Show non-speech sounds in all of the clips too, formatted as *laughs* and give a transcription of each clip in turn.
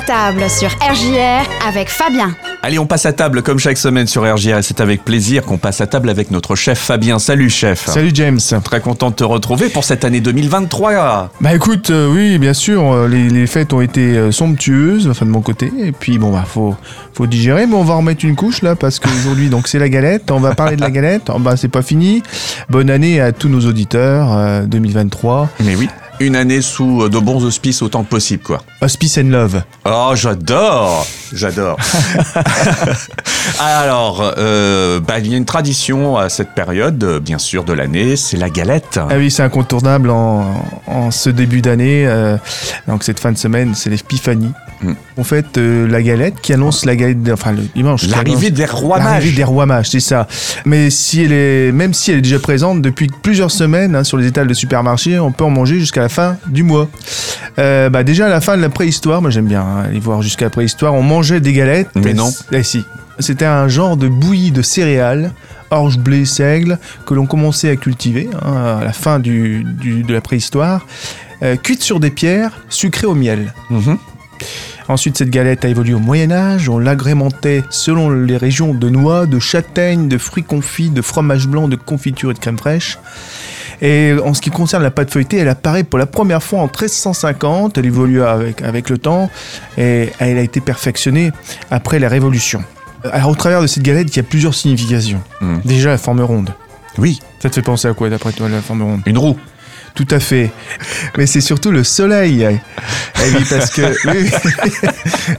À table sur RJR avec Fabien. Allez, on passe à table comme chaque semaine sur RJR et c'est avec plaisir qu'on passe à table avec notre chef Fabien. Salut chef. Salut James. Très content de te retrouver pour cette année 2023. Bah écoute, euh, oui, bien sûr, euh, les, les fêtes ont été euh, somptueuses, enfin de mon côté, et puis bon bah faut faut digérer, mais on va remettre une couche là parce qu'aujourd'hui donc c'est la galette, on va parler de la galette. Oh, bah c'est pas fini. Bonne année à tous nos auditeurs euh, 2023. Mais oui. Une année sous euh, de bons auspices autant que possible, quoi. Hospice and love. Oh, j'adore J'adore *laughs* Alors, euh, bah, il y a une tradition à cette période, euh, bien sûr, de l'année, c'est la galette. Ah oui, c'est incontournable en, en ce début d'année. euh, donc cette fin de semaine, c'est l'épiphanie. Mm. En fait, euh, la galette qui annonce la galette, enfin le dimanche. L'arrivée des rois L'arrivée mages. des rois mages, c'est ça. Mais si elle est, même si elle est déjà présente depuis plusieurs semaines hein, sur les étals de supermarché, on peut en manger jusqu'à la fin du mois. Euh, bah déjà à la fin de la préhistoire, moi j'aime bien hein, aller voir jusqu'à la préhistoire, on mangeait des galettes. Mais non. Eh si. C'était un genre de bouillie de céréales, orge, blé, seigle, que l'on commençait à cultiver hein, à la fin du, du- de la préhistoire, euh, cuite sur des pierres, sucrée au miel. Mhm. Ensuite, cette galette a évolué au Moyen Âge. On l'agrémentait selon les régions de noix, de châtaignes, de fruits confits, de fromage blanc, de confiture et de crème fraîche. Et en ce qui concerne la pâte feuilletée, elle apparaît pour la première fois en 1350. Elle évolue avec, avec le temps et elle a été perfectionnée après la Révolution. Alors, au travers de cette galette, il y a plusieurs significations. Mm. Déjà, la forme ronde. Oui, Ça te fait penser à quoi, d'après toi, la forme ronde? Une roue. Tout à fait. Mais c'est surtout le soleil. Eh oui, parce que. oui. *laughs*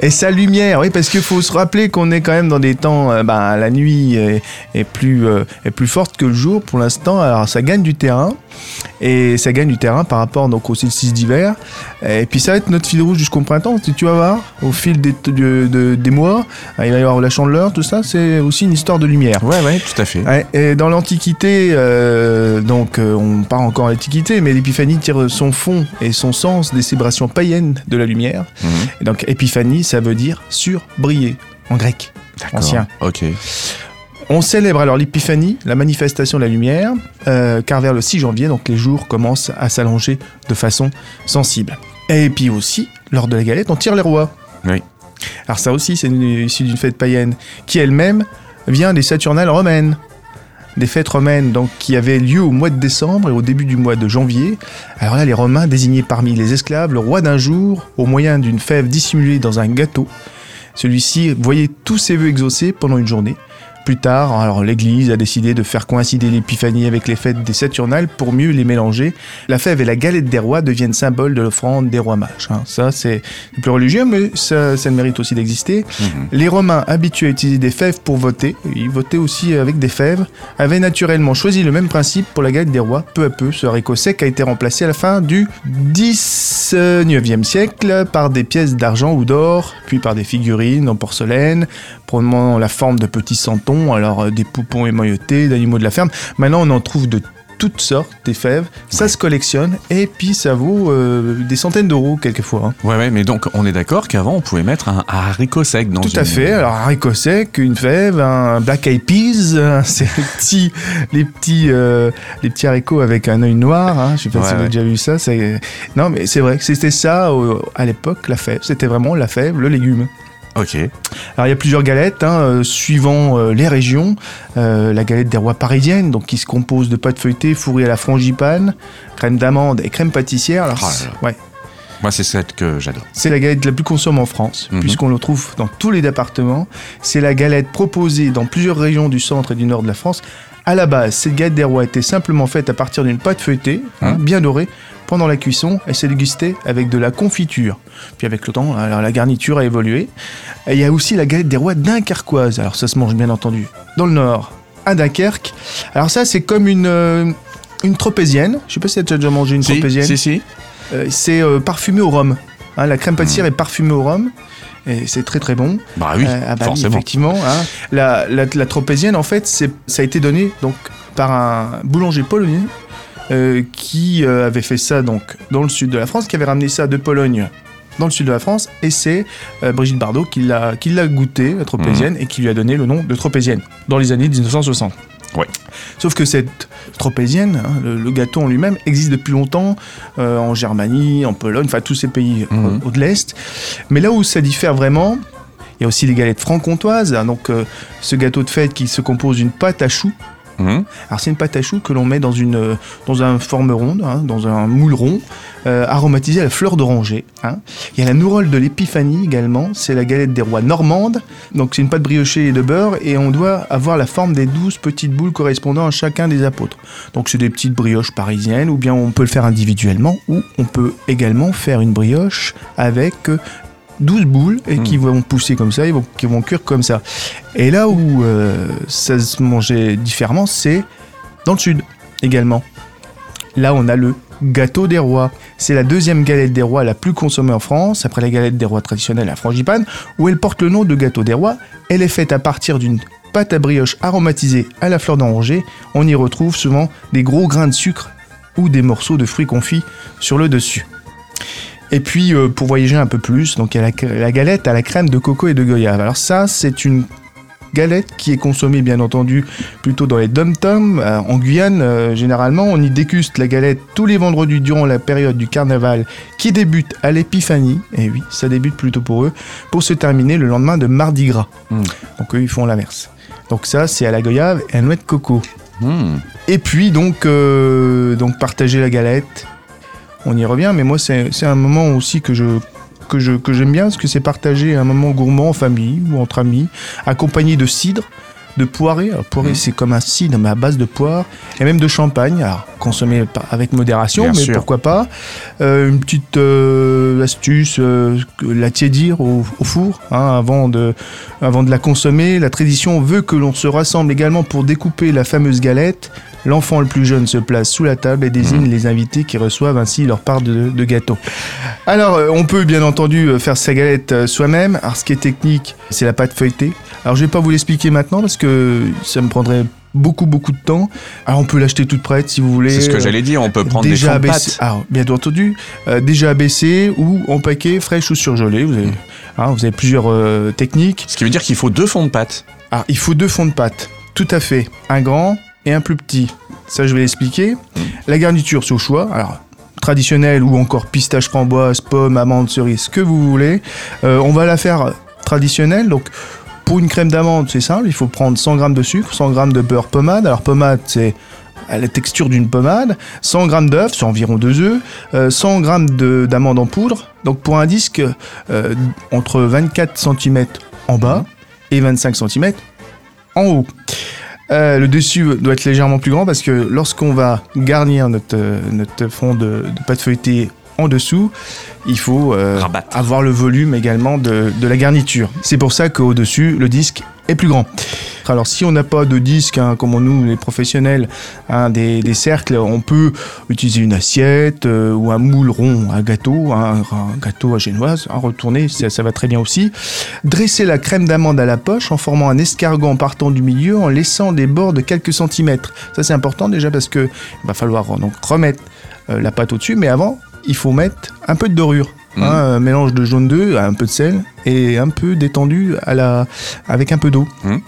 Et sa lumière, oui, parce qu'il faut se rappeler qu'on est quand même dans des temps. euh, ben, la nuit est, est plus, euh, est plus forte que le jour pour l'instant. Alors ça gagne du terrain. Et ça gagne du terrain par rapport donc, au solstice d'hiver. Et puis ça va être notre fil rouge jusqu'au printemps. Tu vas voir, au fil des, de- de- des mois, il va y avoir la chandeleur, tout ça. C'est aussi une histoire de lumière. Ouais, ouais, tout à fait. Et dans l'Antiquité, euh, donc euh, on part encore à l'Antiquité, mais l'épiphanie tire son fond et son sens des célébrations païennes de la lumière. Mhm. Et donc épiphanie, ça veut dire surbriller en grec. Ancien. Ok. On célèbre alors l'épiphanie, la manifestation de la lumière, euh, car vers le 6 janvier, donc les jours commencent à s'allonger de façon sensible. Et puis aussi, lors de la galette, on tire les rois. Oui. Alors ça aussi, c'est issu d'une fête païenne, qui elle-même vient des Saturnales romaines. Des fêtes romaines qui avaient lieu au mois de décembre et au début du mois de janvier. Alors là, les Romains désignaient parmi les esclaves le roi d'un jour au moyen d'une fève dissimulée dans un gâteau. Celui-ci voyait tous ses vœux exaucés pendant une journée. Plus tard, alors l'Église a décidé de faire coïncider l'épiphanie avec les fêtes des Saturnales pour mieux les mélanger. La fève et la galette des rois deviennent symboles de l'offrande des rois mages. hein. Ça, c'est plus religieux, mais ça, ça mérite aussi d'exister. Mhm. Les Romains, habitués à utiliser des fèves pour voter, ils votaient aussi avec des fèves, avaient naturellement choisi le même principe pour la galette des rois. Peu à peu, ce haricot sec a été remplacé à la fin du 19e siècle par des pièces d'argent ou d'or, puis par des figurines en porcelaine, prenant la forme de petits santons, alors euh, des poupons émaillotés, d'animaux de la ferme. Maintenant, on en trouve de toutes sortes, des fèves. Ça se collectionne, et puis ça vaut euh, des centaines d'euros quelquefois. hein. Ouais, ouais, mais donc on est d'accord qu'avant on pouvait mettre un haricot sec dans Tout à fait. Alors, un haricot sec, une fève, un black eyed peas, *laughs* hein, c'est les petits, les petits, euh, les petits haricots avec un œil noir. Hein. Je sais pas Ouais, si vous avez déjà vu ça. Non, mais c'est vrai que c'était ça à l'époque, la fève. C'était vraiment la fève, le légume. Ok. Alors, il y a plusieurs galettes, hein, euh, suivant euh, les régions. Euh, la galette des rois parisienne, donc qui se compose de pâte feuilletée fourrée à la frangipane, crème d'amande et crème pâtissière. Alors, Oh ouais. Moi, c'est celle que j'adore. C'est la galette la plus consommée en France, Mhm. puisqu'on le trouve dans tous les départements. C'est la galette proposée dans plusieurs régions du centre et du nord de la France. À la base, cette galette des rois était simplement faite à partir d'une pâte feuilletée, hein, Mhm. bien dorée. Pendant la cuisson, elle s'est dégustée avec de la confiture. Puis avec le temps, la garniture a évolué. Et il y a aussi la galette des rois dunkerquoise. Alors ça se mange bien entendu dans le nord, à Dunkerque. Alors ça, c'est comme une, euh, une tropézienne. Je sais pas si tu as déjà mangé une Si, tropézienne. si, si. Euh, c'est euh, parfumé au rhum. Hein, la crème pâtissière est parfumée au rhum. Et c'est très très bon. Bah oui, Euh, ah bah forcément. effectivement. hein. La, la, la tropézienne, en fait, ça a été donné donc, par un boulanger polonais euh, qui euh, avait fait ça donc, dans le sud de la France, qui avait ramené ça de Pologne dans le sud de la France. Et c'est euh, Brigitte Bardot qui l'a, qui l'a goûté, la tropézienne, et qui lui a donné le nom de tropézienne dans les années 1960. Ouais. Sauf que cette tropézienne, hein, le, le gâteau en lui-même, existe depuis longtemps euh, en Germanie, en Pologne, enfin tous ces pays Mhm. au, au de l'Est. Mais là où ça diffère vraiment, il y a aussi les galettes franc-comtoises. hein, donc euh, ce gâteau de fête qui se compose d'une pâte à choux. Mhm. Alors c'est une pâte à choux que l'on met dans une dans un forme ronde, hein, dans un moule rond, euh, aromatisé à la fleur d'oranger. hein. Il y a la nourolle de l'épiphanie également, c'est la galette des rois normande. Donc c'est une pâte briochée et de beurre et on doit avoir la forme des douze petites boules correspondant à chacun des apôtres. Donc c'est des petites brioches parisiennes ou bien on peut le faire individuellement ou on peut également faire une brioche avec euh, 12 boules et qui vont pousser comme ça, ils vont, qui vont cuire comme ça. Et là où euh, ça se mangeait différemment, c'est dans le sud également. Là, on a le gâteau des rois. C'est la deuxième galette des rois la plus consommée en France, après la galette des rois traditionnelle, la frangipane, où elle porte le nom de gâteau des rois. Elle est faite à partir d'une pâte à brioche aromatisée à la fleur d'oranger. On y retrouve souvent des gros grains de sucre ou des morceaux de fruits confits sur le dessus. Et puis, euh, pour voyager un peu plus, donc il y a la, la galette à la crème de coco et de goyave. Alors ça, c'est une galette qui est consommée, bien entendu, plutôt dans les dom-toms. Euh, en Guyane, euh, généralement, on y déguste la galette tous les vendredis durant la période du carnaval qui débute à l'épiphanie. Et oui, ça débute plutôt pour eux, pour se terminer le lendemain de Mardi Gras. Mm. Donc eux, ils font l'inverse. Donc ça, c'est à la goyave et à la noix de coco. Mhm. Et puis donc, donc partager la galette, on y revient, mais moi c'est un moment aussi que je que je que j'aime bien parce que c'est partager un moment gourmand en famille ou entre amis, accompagné de cidre, de poirée. Alors, poirée Mhm. c'est comme un cidre mais à base de poire et même de champagne. Alors consommé par- avec modération, Bien mais sûr. pourquoi pas. Euh, une petite euh, astuce, euh, la tiédir au, au four hein, avant de avant de la consommer. La tradition veut que l'on se rassemble également pour découper la fameuse galette. L'enfant le plus jeune se place sous la table et désigne les invités qui reçoivent ainsi leur part de, de gâteau. Alors, euh, on peut bien entendu euh, faire sa galette euh, soi-même. Alors, ce qui est technique, c'est la pâte feuilletée. Alors, je vais pas vous l'expliquer maintenant parce que ça me prendrait beaucoup, beaucoup de temps. Alors, on peut l'acheter toute prête si vous voulez. C'est ce que j'allais dire, on peut prendre déjà des fonds de abaissé, pâte. alors, bien entendu, euh, déjà abaissé ou en paquet fraîche ou surgelé. Vous avez, hein, vous avez plusieurs euh, techniques. Ce qui veut dire qu'il faut deux fonds de pâte. Alors, il faut deux fonds de pâte. Tout à fait. Un grand et un plus petit. Ça, je vais l'expliquer. La garniture, c'est au choix. Alors, traditionnelle ou encore pistache, framboise, pomme, amande, cerise, ce que vous voulez. Euh, on va la faire traditionnelle. Donc, pour une crème d'amande, c'est simple. Il faut prendre 100 g de sucre, 100 g de beurre pommade. Alors, pommade, c'est la texture d'une pommade, 100 g d'œufs, c'est environ 2 œufs, euh, 100 g de- d'amande en poudre. Donc pour un disque euh, entre 24 cm en bas et 25 cm en haut. Euh, le dessus doit être légèrement plus grand parce que lorsqu'on va garnir notre, euh, fond de, de pâte feuilletée en dessous, il faut euh, avoir le volume également de, de la garniture. C'est pour ça qu'au-dessus, le disque est plus grand. Alors si on n'a pas de disque, hein, comme nous les professionnels, hein, des, des cercles, on peut utiliser une assiette euh, ou un moule rond, un gâteau, un, un gâteau à génoise, un retourné, ça, ça va très bien aussi. Dresser la crème d'amande à la poche en formant un escargot en partant du milieu, en laissant des bords de quelques centimètres. Ça c'est important déjà parce que il va falloir donc remettre euh, la pâte au-dessus, mais avant il faut mettre un peu de dorure. Mhm. hein, un mélange de jaune d'œuf, un peu de sel et un peu détendu à la, avec un peu d'eau. Mhm.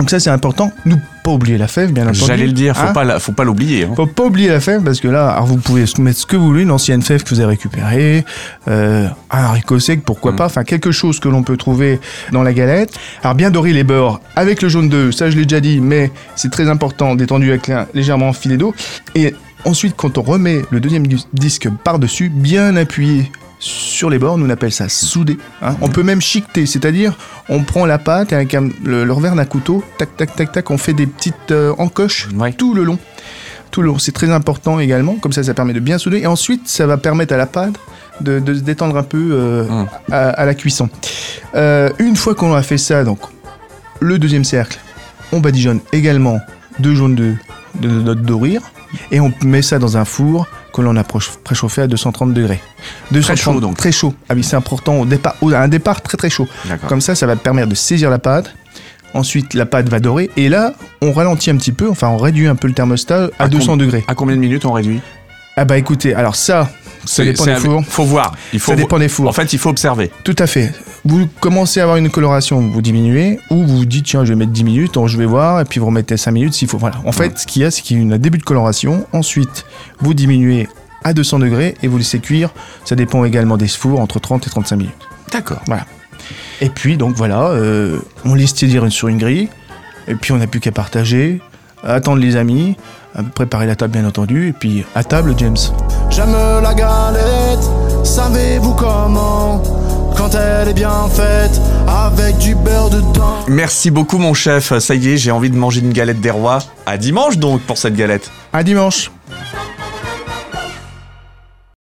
Donc ça c'est important. Nous pas oublier la fève bien entendu. J'allais le dire, faut Hein pas la- faut pas l'oublier. hein. faut pas oublier la fève parce que là, alors vous pouvez mettre ce que vous voulez, une ancienne fève que vous avez récupérée, euh, un haricot sec, pourquoi Mm. pas, enfin quelque chose que l'on peut trouver dans la galette. Alors bien dorer les bords avec le jaune d'œuf, ça je l'ai déjà dit, mais c'est très important, détendu avec un légèrement filet d'eau. Et ensuite, quand on remet le deuxième dis- disque par-dessus, bien appuyé sur les bords, nous on appelle ça souder. hein. On peut même chiqueter, c'est-à-dire on prend la pâte et avec un- le, le revers d'un couteau, tac tac tac tac, on fait des petites euh, encoches Ouais. tout le long. Tout le long, c'est très important également, comme ça ça permet de bien souder. Et ensuite, ça va permettre à la pâte de, de se détendre un peu euh, Mm. à, à la cuisson. Euh, une fois qu'on a fait ça, donc le deuxième cercle, on badigeonne également deux jaunes de, de, de et on met ça dans un four que l'on a préchauffé à 230 degrés. 230, chaud, donc. Très chaud. Ah oui, c'est important au départ, au- à un départ très très chaud. Comme ça, ça va permettre de saisir la pâte. Ensuite, la pâte va dorer. Et là, on ralentit un petit peu, enfin, on réduit un peu le thermostat à À 200 degrés. À combien de minutes on réduit? Ah bah écoutez, alors ça, C'est- dépend des fours. Faut voir. Il faut Ça dépend des fours. En fait, il faut observer. Tout à fait. Vous commencez à avoir une coloration, vous diminuez, ou vous vous dites, tiens, je vais mettre 10 minutes, donc je vais voir, et puis vous remettez 5 minutes s'il faut. Voilà. En fait, ce qu'il y a, c'est qu'il y a un début de coloration. Ensuite, vous diminuez à 200 degrés et vous laissez cuire. Ça dépend également des fours, entre 30 et 35 minutes. D'accord. Et puis, donc voilà, euh, on laisse tiédir sur une grille, et puis on n'a plus qu'à partager, attendre les amis, à préparer la table bien entendu, et puis à table, James. J'aime la galette, savez-vous comment? Quand elle est bien faite, avec du beurre dedans. Merci beaucoup, mon chef. Ça y est, j'ai envie de manger une galette des rois. À dimanche donc pour cette galette. À dimanche.